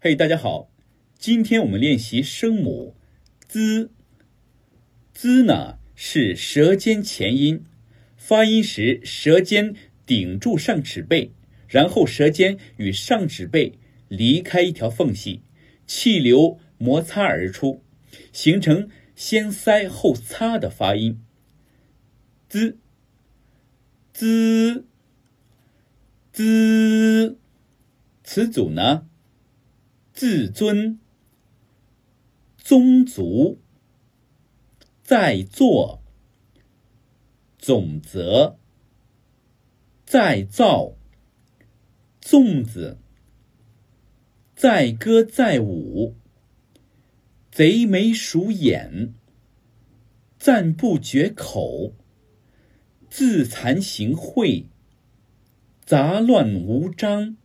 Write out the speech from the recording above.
嘿，大家好，今天我们练习声母 “z”。z 呢是舌尖前音，发音时舌尖顶住上齿背，然后舌尖与上齿背离开一条缝隙，气流摩擦而出，形成先塞后擦的发音。z z z，词组呢？自尊、宗族、在座、总则、再造、粽子、载歌载舞、贼眉鼠眼、赞不绝口、自惭形秽、杂乱无章。